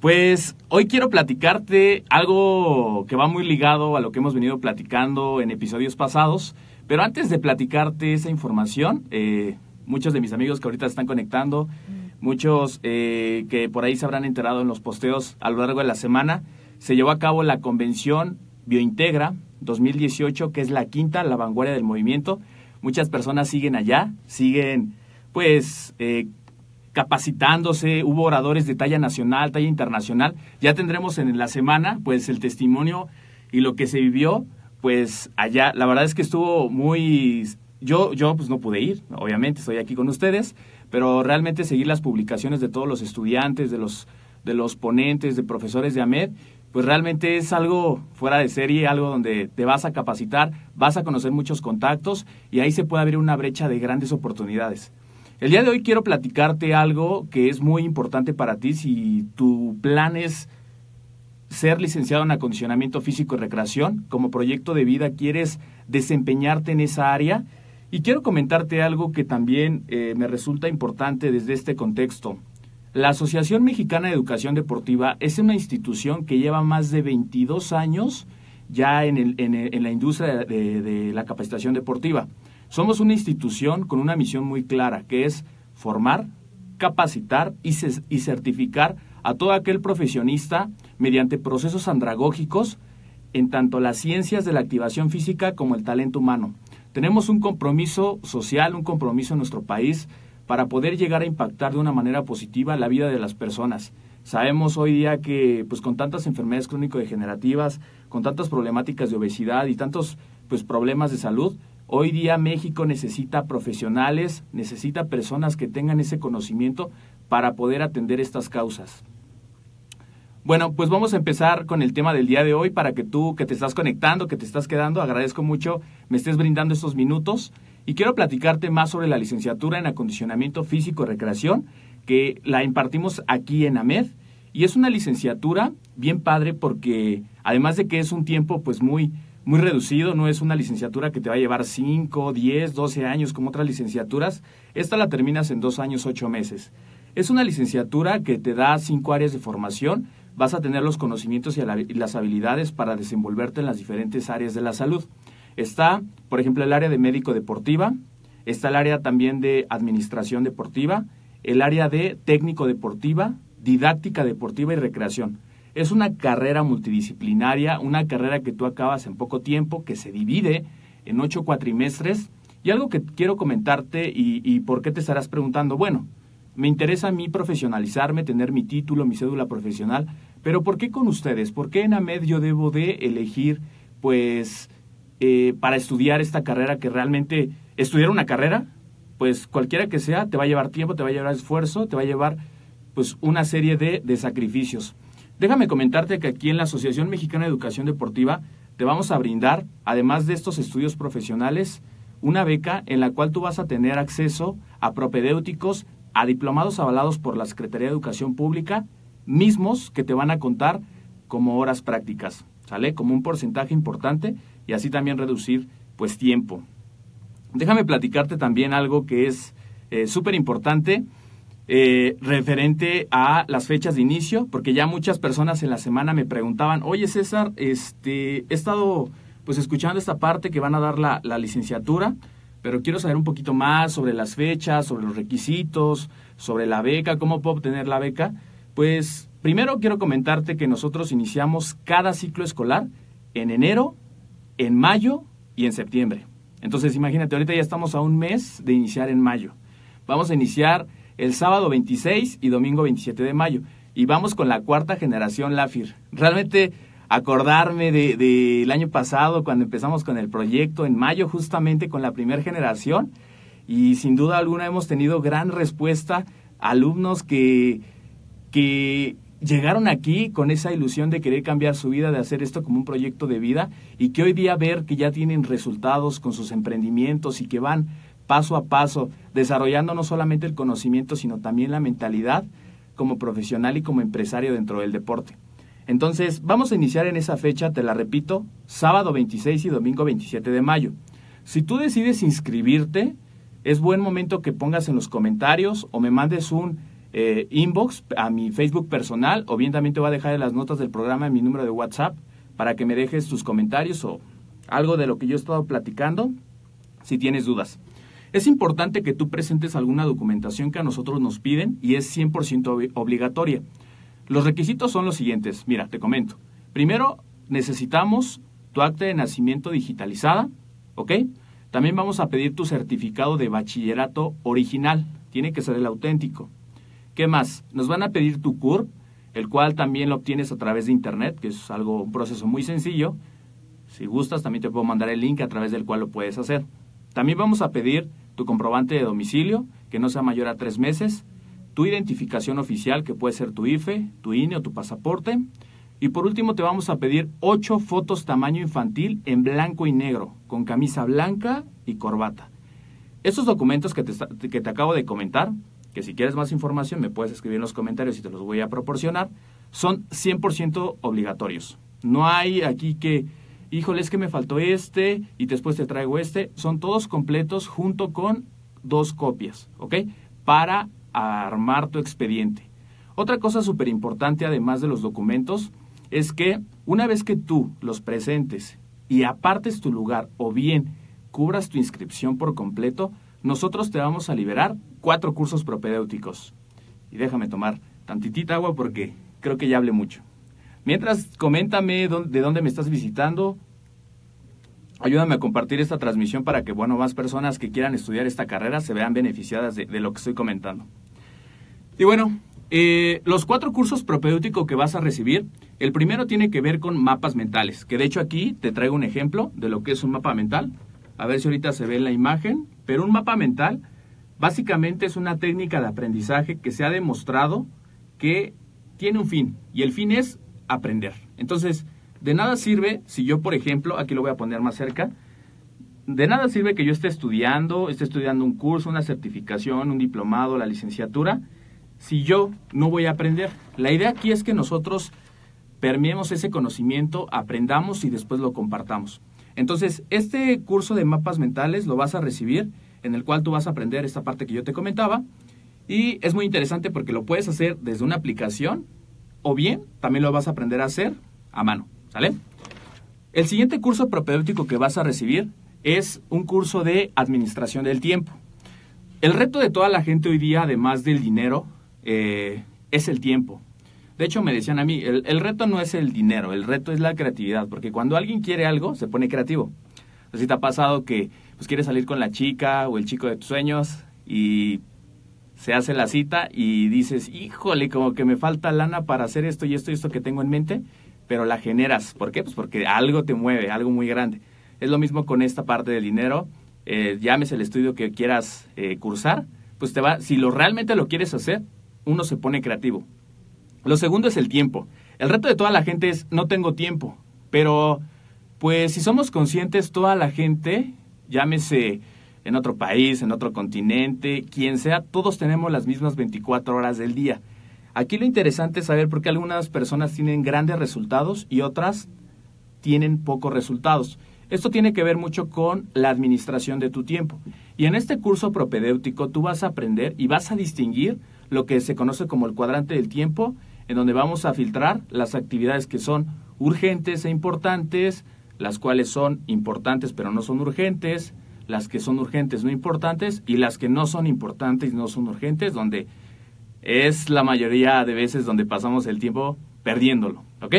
Pues hoy quiero platicarte algo que va muy ligado a lo que hemos venido platicando en episodios pasados, pero antes de platicarte esa información, eh, muchos de mis amigos que ahorita están conectando, muchos eh, que por ahí se habrán enterado en los posteos a lo largo de la semana, se llevó a cabo la convención Biointegra 2018, que es la quinta, la vanguardia del movimiento. Muchas personas siguen allá, siguen pues eh, capacitándose, hubo oradores de talla nacional, talla internacional. Ya tendremos en la semana pues el testimonio y lo que se vivió pues allá. La verdad es que estuvo muy yo yo pues no pude ir, obviamente estoy aquí con ustedes, pero realmente seguir las publicaciones de todos los estudiantes, de los de los ponentes, de profesores de AMED, pues realmente es algo fuera de serie, algo donde te vas a capacitar, vas a conocer muchos contactos y ahí se puede abrir una brecha de grandes oportunidades. El día de hoy quiero platicarte algo que es muy importante para ti si tu plan es ser licenciado en acondicionamiento físico y recreación, como proyecto de vida quieres desempeñarte en esa área. Y quiero comentarte algo que también eh, me resulta importante desde este contexto. La Asociación Mexicana de Educación Deportiva es una institución que lleva más de 22 años ya en, el, en, en la industria de la capacitación deportiva. Somos una institución con una misión muy clara, que es formar, capacitar y, certificar a todo aquel profesionista mediante procesos andragógicos en tanto las ciencias de la activación física como el talento humano. Tenemos un compromiso social, un compromiso en nuestro país para poder llegar a impactar de una manera positiva la vida de las personas. Sabemos hoy día que pues con tantas enfermedades crónico-degenerativas, con tantas problemáticas de obesidad y tantos pues problemas de salud, Hoy día México necesita profesionales, necesita personas que tengan ese conocimiento para poder atender estas causas. Bueno, pues vamos a empezar con el tema del día de hoy para que tú que te estás conectando, que te estás quedando, agradezco mucho me estés brindando estos minutos y quiero platicarte más sobre la licenciatura en acondicionamiento físico y recreación que la impartimos aquí en AMED y es una licenciatura bien padre porque además de que es un tiempo pues muy muy reducido, no es una licenciatura que te va a llevar 5, 10, 12 años como otras licenciaturas. Esta la terminas en dos años, ocho meses. Es una licenciatura que te da cinco áreas de formación. Vas a tener los conocimientos y, las habilidades para desenvolverte en las diferentes áreas de la salud. Está, por ejemplo, el área de médico deportiva, está el área también de administración deportiva, el área de técnico deportiva, didáctica deportiva y recreación. Es una carrera multidisciplinaria, una carrera que tú acabas en poco tiempo, que se divide en ocho cuatrimestres. Y algo que quiero comentarte y, y por qué te estarás preguntando, bueno, me interesa a mí profesionalizarme, tener mi título, mi cédula profesional, pero ¿por qué con ustedes? ¿Por qué en AMED yo debo de elegir, pues, eh, para estudiar esta carrera que realmente, estudiar una carrera, pues cualquiera que sea, te va a llevar tiempo, te va a llevar esfuerzo, te va a llevar pues una serie de, de sacrificios. Déjame comentarte que aquí en la Asociación Mexicana de Educación Deportiva te vamos a brindar, además de estos estudios profesionales, una beca en la cual tú vas a tener acceso a propedéuticos, a diplomados avalados por la Secretaría de Educación Pública, mismos que te van a contar como horas prácticas, ¿sale? Como un porcentaje importante y así también reducir pues tiempo. Déjame platicarte también algo que es eh, súper importante eh, referente a las fechas de inicio, porque ya muchas personas en la semana me preguntaban, oye César, este, he estado pues escuchando esta parte que van a dar la, la licenciatura, pero quiero saber un poquito más sobre las fechas, sobre los requisitos, sobre la beca, cómo puedo obtener la beca. Pues primero quiero comentarte que nosotros iniciamos cada ciclo escolar en enero, en mayo y en septiembre. Entonces imagínate, ahorita ya estamos a un mes de iniciar en mayo. Vamos a iniciar el sábado 26 y domingo 27 de mayo. Y vamos con la cuarta generación LAFIR. Realmente acordarme del de, año pasado cuando empezamos con el proyecto en mayo justamente con la primera generación y sin duda alguna hemos tenido gran respuesta, alumnos que, que llegaron aquí con esa ilusión de querer cambiar su vida, de hacer esto como un proyecto de vida y que hoy día ver que ya tienen resultados con sus emprendimientos y que van paso a paso desarrollando no solamente el conocimiento, sino también la mentalidad como profesional y como empresario dentro del deporte. Entonces, vamos a iniciar en esa fecha, te la repito, sábado 26 y domingo 27 de mayo. Si tú decides inscribirte, es buen momento que pongas en los comentarios o me mandes un eh, inbox a mi Facebook personal o bien también te voy a dejar en las notas del programa en mi número de WhatsApp para que me dejes tus comentarios o algo de lo que yo he estado platicando si tienes dudas. Es importante que tú presentes alguna documentación que a nosotros nos piden y es 100% obligatoria. Los requisitos son los siguientes. Mira, te comento. Primero, necesitamos tu acta de nacimiento digitalizada, ¿ok? También vamos a pedir tu certificado de bachillerato original. Tiene que ser el auténtico. ¿Qué más? Nos van a pedir tu CURP, el cual también lo obtienes a través de internet, que es algo, un proceso muy sencillo. Si gustas, también te puedo mandar el link a través del cual lo puedes hacer. También vamos a pedir tu comprobante de domicilio, que no sea mayor a tres meses, tu identificación oficial, que puede ser tu IFE, tu INE o tu pasaporte. Y por último te vamos a pedir ocho fotos tamaño infantil en blanco y negro, con camisa blanca y corbata. Estos documentos que te, que te acabo de comentar, que si quieres más información me puedes escribir en los comentarios y te los voy a proporcionar, son 100% obligatorios. No hay aquí que, híjole, es que me faltó este y después te traigo este. Son todos completos junto con dos copias, ¿ok? Para armar tu expediente. Otra cosa súper importante, además de los documentos, es que una vez que tú los presentes y apartes tu lugar o bien cubras tu inscripción por completo, nosotros te vamos a liberar cuatro cursos propedéuticos. Y déjame tomar tantitita agua porque creo que ya hablé mucho. Mientras, coméntame de dónde me estás visitando. Ayúdame a compartir esta transmisión para que, bueno, más personas que quieran estudiar esta carrera se vean beneficiadas de, lo que estoy comentando. Y bueno, eh, los cuatro cursos propedéuticos que vas a recibir, el primero tiene que ver con mapas mentales, que de hecho aquí te traigo un ejemplo de lo que es un mapa mental. A ver si ahorita se ve en la imagen, pero un mapa mental básicamente es una técnica de aprendizaje que se ha demostrado que tiene un fin, y el fin es aprender. Entonces, de nada sirve si yo, por ejemplo, aquí lo voy a poner más cerca, de nada sirve que yo esté estudiando, esté estudiando un curso, una certificación, un diplomado, la licenciatura, si yo no voy a aprender. La idea aquí es que nosotros permeemos ese conocimiento, aprendamos y después lo compartamos. Entonces, este curso de mapas mentales lo vas a recibir, en el cual tú vas a aprender esta parte que yo te comentaba, y es muy interesante porque lo puedes hacer desde una aplicación o bien también lo vas a aprender a hacer a mano. ¿Sale? El siguiente curso propedéutico que vas a recibir es un curso de administración del tiempo. El reto de toda la gente hoy día, además del dinero, eh, es el tiempo. De hecho, me decían a mí, el, reto no es el dinero, el reto es la creatividad, porque cuando alguien quiere algo, se pone creativo. Así te ha pasado que pues, quieres salir con la chica o el chico de tus sueños y se hace la cita y dices, híjole, como que me falta lana para hacer esto y esto y esto que tengo en mente, pero la generas. ¿Por qué? Pues porque algo te mueve, algo muy grande. Es lo mismo con esta parte del dinero. Eh, llames el estudio que quieras eh, cursar, pues te va, si lo realmente lo quieres hacer, uno se pone creativo. Lo segundo es el tiempo. El reto de toda la gente es no tengo tiempo, pero pues si somos conscientes, toda la gente, llámese en otro país, en otro continente, quien sea, todos tenemos las mismas 24 horas del día. Aquí lo interesante es saber por qué algunas personas tienen grandes resultados y otras tienen pocos resultados. Esto tiene que ver mucho con la administración de tu tiempo. Y en este curso propedéutico tú vas a aprender y vas a distinguir lo que se conoce como el cuadrante del tiempo, en donde vamos a filtrar las actividades que son urgentes e importantes, las cuales son importantes pero no son urgentes, las que son urgentes no importantes y las que no son importantes no son urgentes, donde es la mayoría de veces donde pasamos el tiempo perdiéndolo, ¿ok?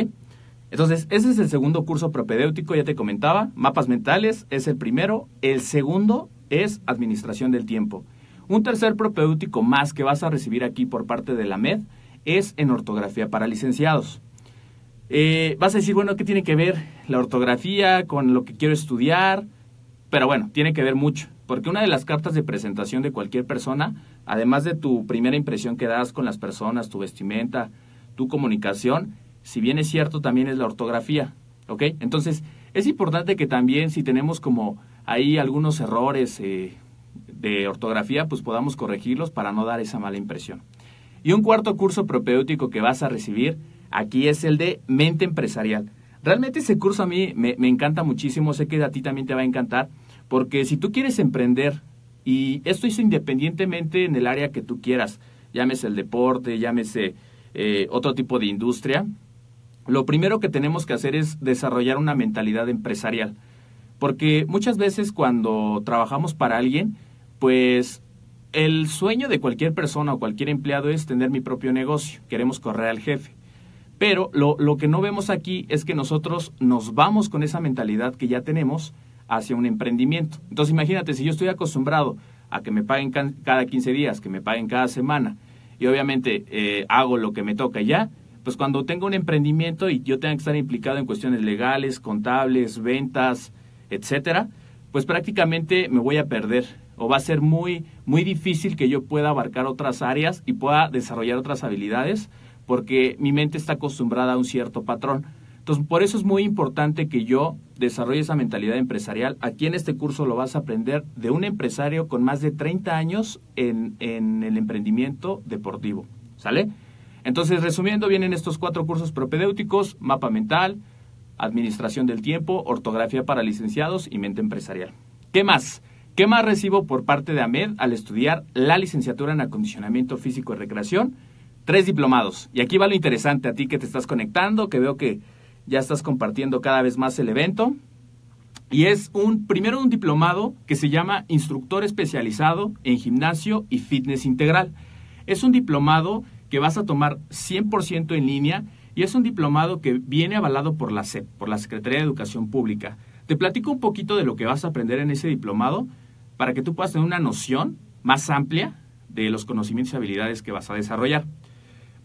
Entonces, ese es el segundo curso propedéutico, ya te comentaba, mapas mentales es el primero, el segundo es administración del tiempo. Un tercer propedéutico más que vas a recibir aquí por parte de la MED es en ortografía para licenciados. Eh, vas a decir, bueno, ¿qué tiene que ver la ortografía con lo que quiero estudiar? Pero bueno, tiene que ver mucho, porque una de las cartas de presentación de cualquier persona, además de tu primera impresión que das con las personas, tu vestimenta, tu comunicación, si bien es cierto, también es la ortografía, ¿ok? Entonces, es importante que también si tenemos como ahí algunos errores eh, de ortografía, pues podamos corregirlos para no dar esa mala impresión. Y un cuarto curso propedéutico que vas a recibir aquí es el de mente empresarial. Realmente ese curso a mí me, encanta muchísimo, sé que a ti también te va a encantar, porque si tú quieres emprender, y esto es independientemente en el área que tú quieras, llámese el deporte, llámese eh, otro tipo de industria, lo primero que tenemos que hacer es desarrollar una mentalidad empresarial. Porque muchas veces cuando trabajamos para alguien, pues el sueño de cualquier persona o cualquier empleado es tener mi propio negocio. Queremos correr al jefe. Pero lo, lo, que no vemos aquí es que nosotros nos vamos con esa mentalidad que ya tenemos hacia un emprendimiento. Entonces imagínate, si yo estoy acostumbrado a que me paguen cada 15 días, que me paguen cada semana, y obviamente eh, hago lo que me toca ya, pues cuando tengo un emprendimiento y yo tenga que estar implicado en cuestiones legales, contables, ventas, etcétera, pues prácticamente me voy a perder o va a ser muy muy difícil que yo pueda abarcar otras áreas y pueda desarrollar otras habilidades porque mi mente está acostumbrada a un cierto patrón. Entonces, por eso es muy importante que yo desarrolle esa mentalidad empresarial. Aquí en este curso lo vas a aprender de un empresario con más de 30 años en, en el emprendimiento deportivo. ¿Sale? Entonces, resumiendo, vienen estos cuatro cursos propedéuticos, mapa mental, administración del tiempo, ortografía para licenciados y mente empresarial. ¿Qué más? ¿Qué más recibo por parte de AMED al estudiar la licenciatura en acondicionamiento físico y recreación? Tres diplomados. Y aquí va lo interesante a ti que te estás conectando, que veo que ya estás compartiendo cada vez más el evento. Y es un, primero un diplomado que se llama Instructor Especializado en Gimnasio y Fitness Integral. Es un diplomado que vas a tomar 100% en línea y es un diplomado que viene avalado por la SEP, por la Secretaría de Educación Pública. Te platico un poquito de lo que vas a aprender en ese diplomado para que tú puedas tener una noción más amplia de los conocimientos y habilidades que vas a desarrollar.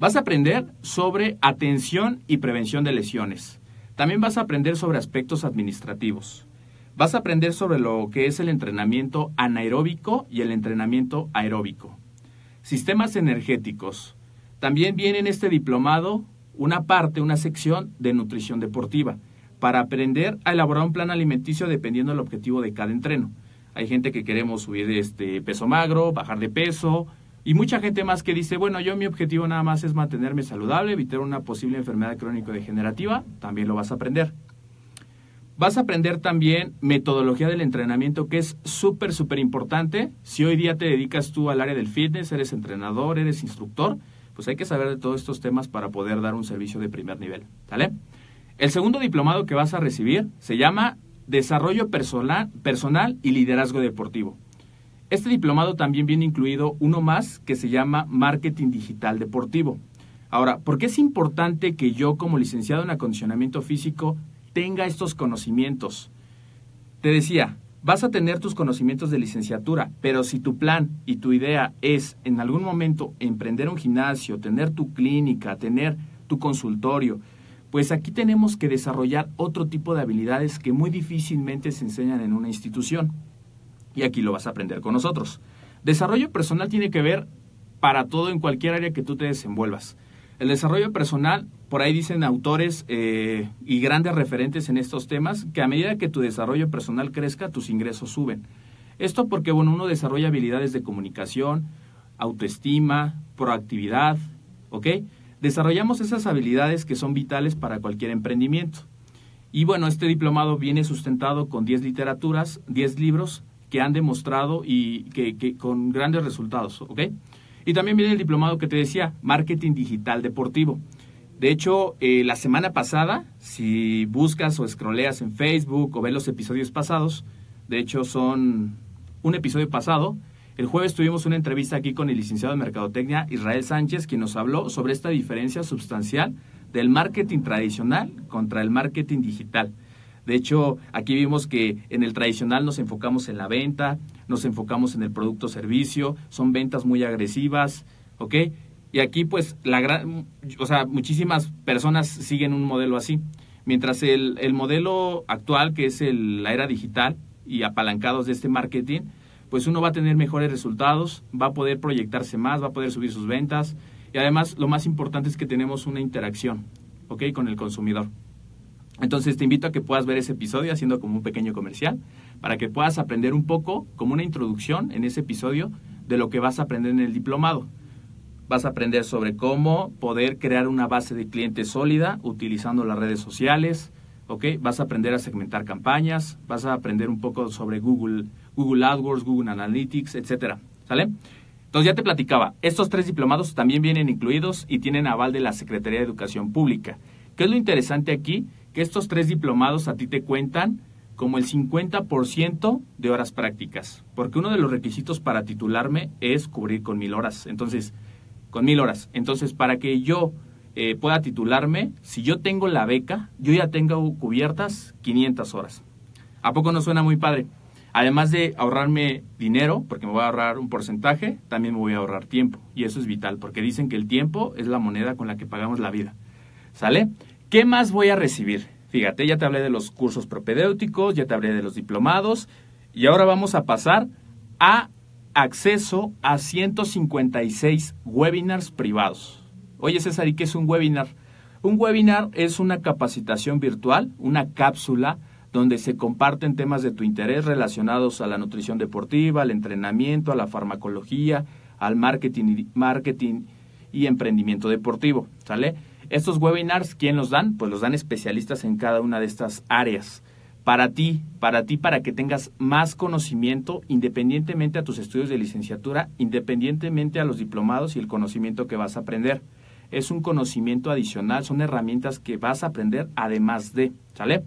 Vas a aprender sobre atención y prevención de lesiones. También vas a aprender sobre aspectos administrativos. Vas a aprender sobre lo que es el entrenamiento anaeróbico y el entrenamiento aeróbico. Sistemas energéticos, también viene en este diplomado una parte, una sección de nutrición deportiva, para aprender a elaborar un plan alimenticio dependiendo del objetivo de cada entreno. Hay gente que queremos subir este peso magro, bajar de peso, y mucha gente más que dice, bueno, yo mi objetivo nada más es mantenerme saludable, evitar una posible enfermedad crónico-degenerativa, también lo vas a aprender. Vas a aprender también metodología del entrenamiento, que es súper, súper importante. Si hoy día te dedicas tú al área del fitness, eres entrenador, eres instructor, pues hay que saber de todos estos temas para poder dar un servicio de primer nivel. ¿Sale? El segundo diplomado que vas a recibir se llama Desarrollo Personal, personal y Liderazgo Deportivo. Este diplomado también viene incluido uno más que se llama Marketing Digital Deportivo. Ahora, ¿por qué es importante que yo como licenciado en acondicionamiento físico tenga estos conocimientos? Te decía, vas a tener tus conocimientos de licenciatura, pero si tu plan y tu idea es en algún momento emprender un gimnasio, tener tu clínica, tener tu consultorio, pues aquí tenemos que desarrollar otro tipo de habilidades que muy difícilmente se enseñan en una institución. Y aquí lo vas a aprender con nosotros. Desarrollo personal tiene que ver para todo en cualquier área que tú te desenvuelvas. El desarrollo personal, por ahí dicen autores eh, y grandes referentes en estos temas, que a medida que tu desarrollo personal crezca, tus ingresos suben. Esto porque, bueno, uno desarrolla habilidades de comunicación, autoestima, proactividad, ¿ok? Desarrollamos esas habilidades que son vitales para cualquier emprendimiento. Y bueno, este diplomado viene sustentado con 10 literaturas, 10 libros que han demostrado y que, con grandes resultados, ¿ok? Y también viene el diplomado que te decía, Marketing Digital Deportivo. De hecho, eh, la semana pasada, si buscas o scrolleas en Facebook o ves los episodios pasados, de hecho son un episodio pasado, el jueves tuvimos una entrevista aquí con el licenciado de Mercadotecnia Israel Sánchez, quien nos habló sobre esta diferencia sustancial del marketing tradicional contra el marketing digital. De hecho, aquí vimos que en el tradicional nos enfocamos en la venta, nos enfocamos en el producto servicio, son ventas muy agresivas, ¿ok? Y aquí pues la gran, o sea, muchísimas personas siguen un modelo así. Mientras el, el modelo actual, que es el, la era digital y apalancados de este marketing, pues uno va a tener mejores resultados, va a poder proyectarse más, va a poder subir sus ventas y además lo más importante es que tenemos una interacción, ¿ok? Con el consumidor. Entonces te invito a que puedas ver ese episodio haciendo como un pequeño comercial para que puedas aprender un poco, como una introducción en ese episodio, de lo que vas a aprender en el diplomado. Vas a aprender sobre cómo poder crear una base de clientes sólida utilizando las redes sociales, ¿ok? Vas a aprender a segmentar campañas, vas a aprender un poco sobre Google, Google AdWords, Google Analytics, etcétera, ¿sale? Entonces ya te platicaba, estos tres diplomados también vienen incluidos y tienen aval de la Secretaría de Educación Pública. ¿Qué es lo interesante aquí? Que estos tres diplomados a ti te cuentan como el 50% de horas prácticas, porque uno de los requisitos para titularme es cubrir con mil horas. Entonces, con mil horas. Entonces, para que yo eh, pueda titularme, si yo tengo la beca, yo ya tengo cubiertas 500 horas. ¿A poco no suena muy padre? Además de ahorrarme dinero, porque me voy a ahorrar un porcentaje, también me voy a ahorrar tiempo. Y eso es vital, porque dicen que el tiempo es la moneda con la que pagamos la vida. ¿Sale? ¿Qué más voy a recibir? Fíjate, ya te hablé de los cursos propedéuticos, ya te hablé de los diplomados y ahora vamos a pasar a acceso a 156 webinars privados. Oye César, ¿y qué es un webinar? Un webinar es una capacitación virtual, una cápsula donde se comparten temas de tu interés relacionados a la nutrición deportiva, al entrenamiento, a la farmacología, al marketing, marketing y emprendimiento deportivo, ¿sale? Estos webinars, ¿quién los dan? Pues los dan especialistas en cada una de estas áreas. Para ti, para ti, para que tengas más conocimiento independientemente a tus estudios de licenciatura, independientemente a los diplomados y el conocimiento que vas a aprender. Es un conocimiento adicional, son herramientas que vas a aprender además de, ¿sale?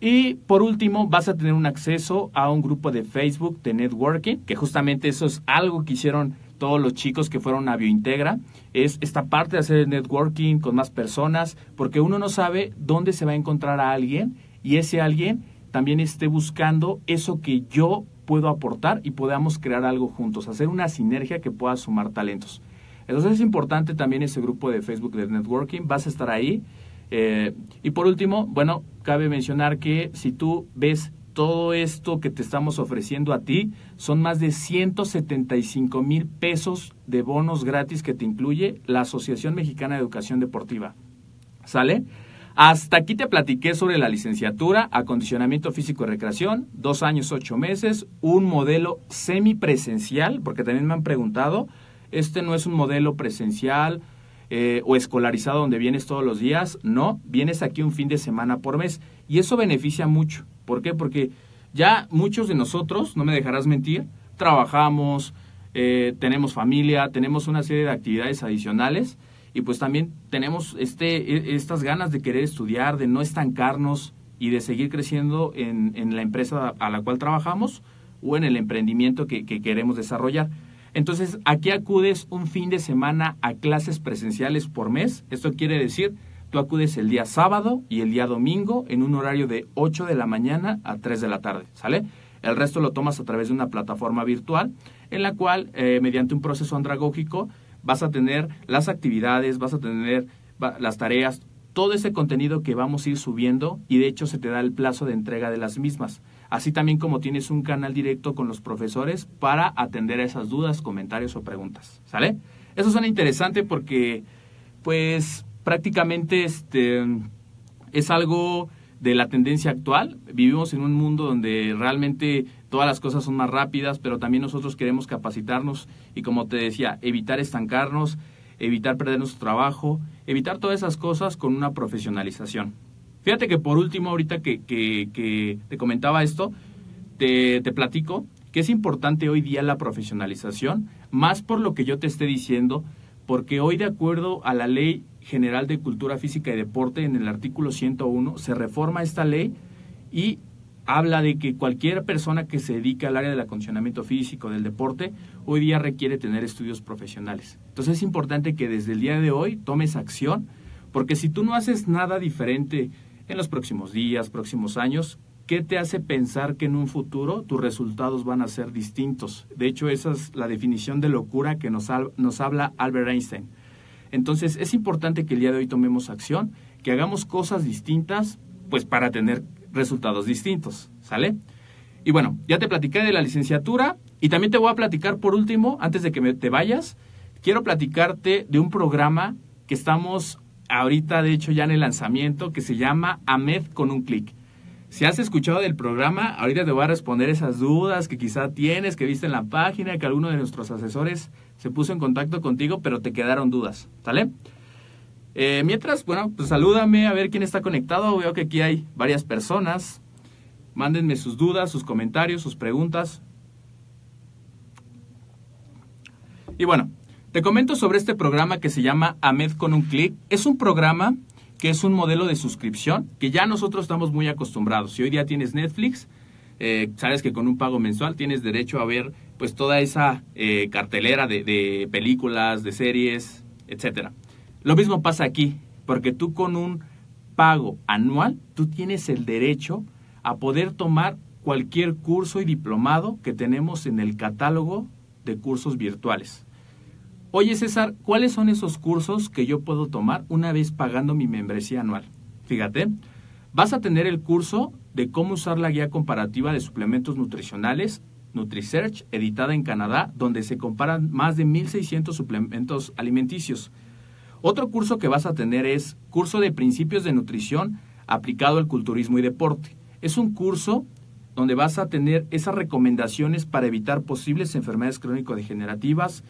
Y por último, vas a tener un acceso a un grupo de Facebook de networking, que justamente eso es algo que hicieron todos los chicos que fueron a Biointegra, es esta parte de hacer networking con más personas, porque uno no sabe dónde se va a encontrar a alguien y ese alguien también esté buscando eso que yo puedo aportar y podamos crear algo juntos, hacer una sinergia que pueda sumar talentos. Entonces es importante también ese grupo de Facebook de networking, vas a estar ahí. Eh, y por último, bueno, cabe mencionar que si tú ves todo esto que te estamos ofreciendo a ti son más de 175 mil pesos de bonos gratis que te incluye la Asociación Mexicana de Educación Deportiva. ¿Sale? Hasta aquí te platiqué sobre la licenciatura, acondicionamiento físico y recreación, dos años, ocho meses, un modelo semipresencial, porque también me han preguntado, este no es un modelo presencial eh, o escolarizado donde vienes todos los días, no, vienes aquí un fin de semana por mes y eso beneficia mucho. ¿Por qué? Porque ya muchos de nosotros, no me dejarás mentir, trabajamos, eh, tenemos familia, tenemos una serie de actividades adicionales y pues también tenemos este, e, estas ganas de querer estudiar, de no estancarnos y de seguir creciendo en, la empresa a la cual trabajamos o en el emprendimiento que, que queremos desarrollar. Entonces, aquí acudes un fin de semana a clases presenciales por mes. Esto quiere decir Tú acudes el día sábado y el día domingo en un horario de 8 de la mañana a 3 de la tarde, ¿sale? El resto lo tomas a través de una plataforma virtual en la cual, eh, mediante un proceso andragógico, vas a tener las actividades, vas a tener las tareas, todo ese contenido que vamos a ir subiendo y de hecho se te da el plazo de entrega de las mismas. Así también como tienes un canal directo con los profesores para atender a esas dudas, comentarios o preguntas. ¿Sale? Eso suena interesante porque pues prácticamente este es algo de la tendencia actual. Vivimos en un mundo donde realmente todas las cosas son más rápidas, pero también nosotros queremos capacitarnos y como te decía, evitar estancarnos, evitar perder nuestro trabajo, evitar todas esas cosas con una profesionalización. Fíjate que por último, ahorita que, que, te comentaba esto, te, te platico que es importante hoy día la profesionalización, más por lo que yo te esté diciendo, porque hoy de acuerdo a la ley General de Cultura Física y Deporte, en el artículo 101, se reforma esta ley y habla de que cualquier persona que se dedique al área del acondicionamiento físico, del deporte, hoy día requiere tener estudios profesionales. Entonces es importante que desde el día de hoy tomes acción, porque si tú no haces nada diferente en los próximos días, próximos años, ¿qué te hace pensar que en un futuro tus resultados van a ser distintos? De hecho, esa es la definición de locura que nos, nos habla Albert Einstein. Entonces es importante que el día de hoy tomemos acción, que hagamos cosas distintas, pues para tener resultados distintos, ¿sale? Y bueno, ya te platicé de la licenciatura y también te voy a platicar por último, antes de que te vayas, quiero platicarte de un programa que estamos ahorita, de hecho, ya en el lanzamiento, que se llama AMED con un clic. Si has escuchado del programa, ahorita te voy a responder esas dudas que quizá tienes, que viste en la página, que alguno de nuestros asesores se puso en contacto contigo, pero te quedaron dudas, ¿sale? Eh, mientras, bueno, pues salúdame a ver quién está conectado. Veo que aquí hay varias personas. Mándenme sus dudas, sus comentarios, sus preguntas. Y bueno, te comento sobre este programa que se llama AMED con un clic. Es un programa que es un modelo de suscripción que ya nosotros estamos muy acostumbrados. Si hoy día tienes Netflix, eh, sabes que con un pago mensual tienes derecho a ver pues toda esa eh, cartelera de, de, películas, de series, etcétera. Lo mismo pasa aquí, porque tú con un pago anual, tú tienes el derecho a poder tomar cualquier curso y diplomado que tenemos en el catálogo de cursos virtuales. Oye César, ¿cuáles son esos cursos que yo puedo tomar una vez pagando mi membresía anual? Fíjate, vas a tener el curso de cómo usar la guía comparativa de suplementos nutricionales NutriSearch, editada en Canadá, donde se comparan más de 1.600 suplementos alimenticios. Otro curso que vas a tener es curso de principios de nutrición aplicado al culturismo y deporte. Es un curso donde vas a tener esas recomendaciones para evitar posibles enfermedades crónico-degenerativas,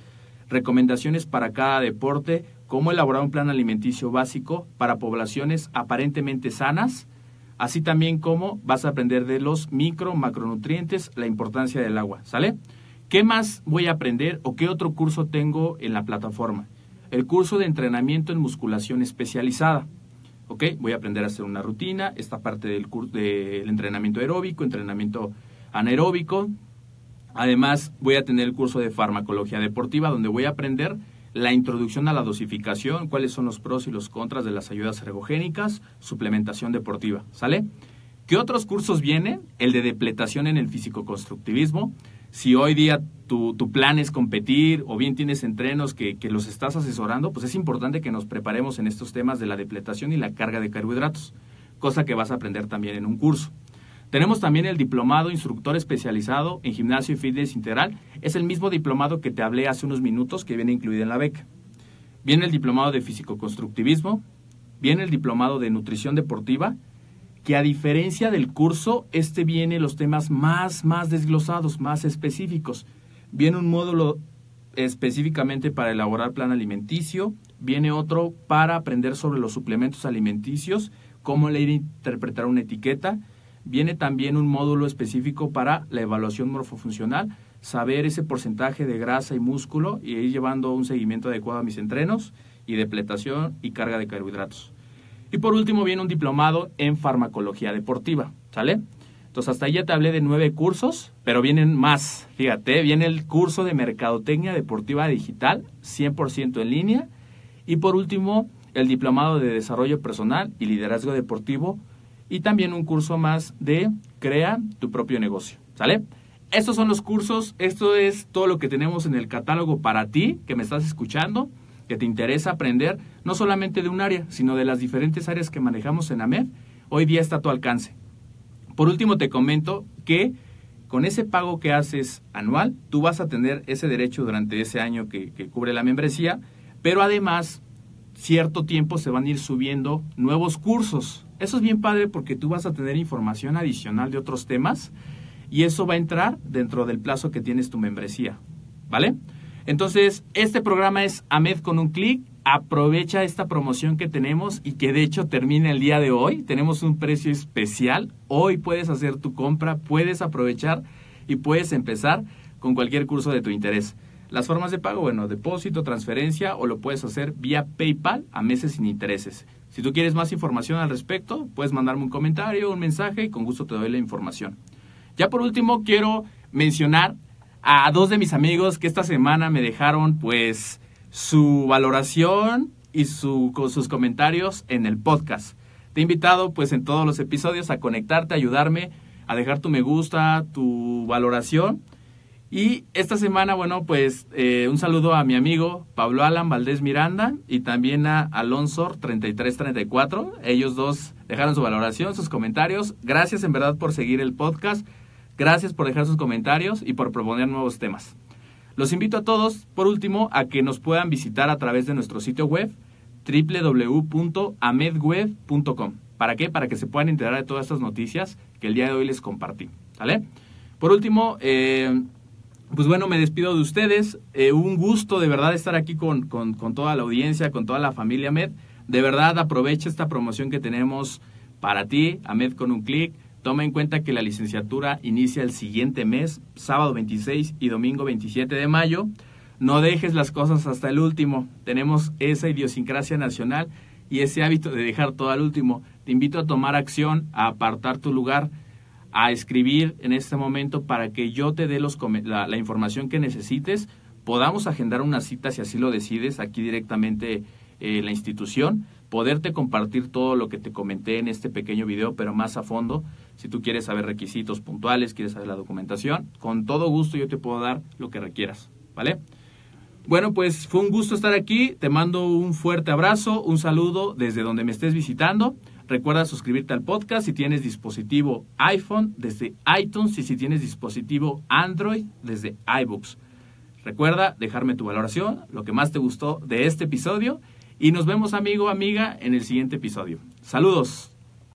recomendaciones para cada deporte, cómo elaborar un plan alimenticio básico para poblaciones aparentemente sanas, así también como vas a aprender de los micro, macronutrientes, la importancia del agua, ¿sale? ¿Qué más voy a aprender o qué otro curso tengo en la plataforma? El curso de entrenamiento en musculación especializada. ¿Ok? Voy a aprender a hacer una rutina, esta parte del, del entrenamiento aeróbico, entrenamiento anaeróbico. Además, voy a tener el curso de farmacología deportiva, donde voy a aprender la introducción a la dosificación, cuáles son los pros y los contras de las ayudas ergogénicas, suplementación deportiva, ¿sale? ¿Qué otros cursos vienen? El de depletación en el físico-constructivismo. Si hoy día tu, plan es competir o bien tienes entrenos que los estás asesorando, pues es importante que nos preparemos en estos temas de la depletación y la carga de carbohidratos, cosa que vas a aprender también en un curso. Tenemos también el diplomado instructor especializado en gimnasio y fitness integral. Es el mismo diplomado que te hablé hace unos minutos que viene incluido en la beca. Viene el diplomado de físico-constructivismo, viene el diplomado de nutrición deportiva, que a diferencia del curso, este viene los temas más, más desglosados, más específicos. Viene un módulo específicamente para elaborar plan alimenticio, viene otro para aprender sobre los suplementos alimenticios, cómo leer e interpretar una etiqueta, Viene también un módulo específico para la evaluación morfofuncional, saber ese porcentaje de grasa y músculo y ir llevando un seguimiento adecuado a mis entrenos y depletación y carga de carbohidratos. Y por último viene un diplomado en farmacología deportiva, ¿sale? Entonces hasta ahí ya te hablé de nueve cursos, pero vienen más. Fíjate, viene el curso de mercadotecnia deportiva digital, 100% en línea. Y por último, el diplomado de desarrollo personal y liderazgo deportivo y también un curso más de Crea tu propio negocio. ¿Sale? Estos son los cursos, esto es todo lo que tenemos en el catálogo para ti que me estás escuchando. que te interesa aprender, no solamente de un área, sino de las diferentes áreas que manejamos en AMED, hoy día está a tu alcance. Por último, te comento que con ese pago que haces anual, tú vas a tener ese derecho durante ese año que, que cubre la membresía, pero además, cierto tiempo se van a ir subiendo nuevos cursos. Eso es bien padre porque tú vas a tener información adicional de otros temas y eso va a entrar dentro del plazo que tienes tu membresía. ¿Vale? Entonces, este programa es AMED con un clic. Aprovecha esta promoción que tenemos y que de hecho termina el día de hoy. Tenemos un precio especial. Hoy puedes hacer tu compra, puedes aprovechar y puedes empezar con cualquier curso de tu interés. Las formas de pago, bueno, depósito, transferencia o lo puedes hacer vía PayPal a meses sin intereses. Si tú quieres más información al respecto, puedes mandarme un comentario, un mensaje y con gusto te doy la información. Ya por último, quiero mencionar a dos de mis amigos que esta semana me dejaron pues su valoración y su, sus comentarios en el podcast. Te he invitado pues en todos los episodios a conectarte, a ayudarme, a dejar tu me gusta, tu valoración. Y esta semana, bueno, pues eh, un saludo a mi amigo Pablo Alan Valdés Miranda y también a Alonso 3334. Ellos dos dejaron su valoración, sus comentarios. Gracias en verdad por seguir el podcast. Gracias por dejar sus comentarios y por proponer nuevos temas. Los invito a todos, por último, a que nos puedan visitar a través de nuestro sitio web www.amedweb.com. ¿Para qué? Para que se puedan enterar de todas estas noticias que el día de hoy les compartí. ¿Vale? Por último, eh, pues bueno, me despido de ustedes. Eh, un gusto de verdad estar aquí con, con, con toda la audiencia, con toda la familia Med. De verdad, aprovecha esta promoción que tenemos para ti, Amed con un clic. Toma en cuenta que la licenciatura inicia el siguiente mes, sábado 26 y domingo 27 de mayo. No dejes las cosas hasta el último. Tenemos esa idiosincrasia nacional y ese hábito de dejar todo al último. Te invito a tomar acción, a apartar tu lugar, a escribir en este momento para que yo te dé los, la, la información que necesites. Podamos agendar una cita si así lo decides aquí directamente en eh, la institución poderte compartir todo lo que te comenté en este pequeño video, pero más a fondo. Si tú quieres saber requisitos puntuales, quieres saber la documentación, con todo gusto yo te puedo dar lo que requieras, ¿vale? Bueno, pues fue un gusto estar aquí. Te mando un fuerte abrazo, un saludo desde donde me estés visitando. Recuerda suscribirte al podcast si tienes dispositivo iPhone desde iTunes y si tienes dispositivo Android desde iBooks. Recuerda dejarme tu valoración, lo que más te gustó de este episodio y nos vemos amigo, amiga, en el siguiente episodio. Saludos.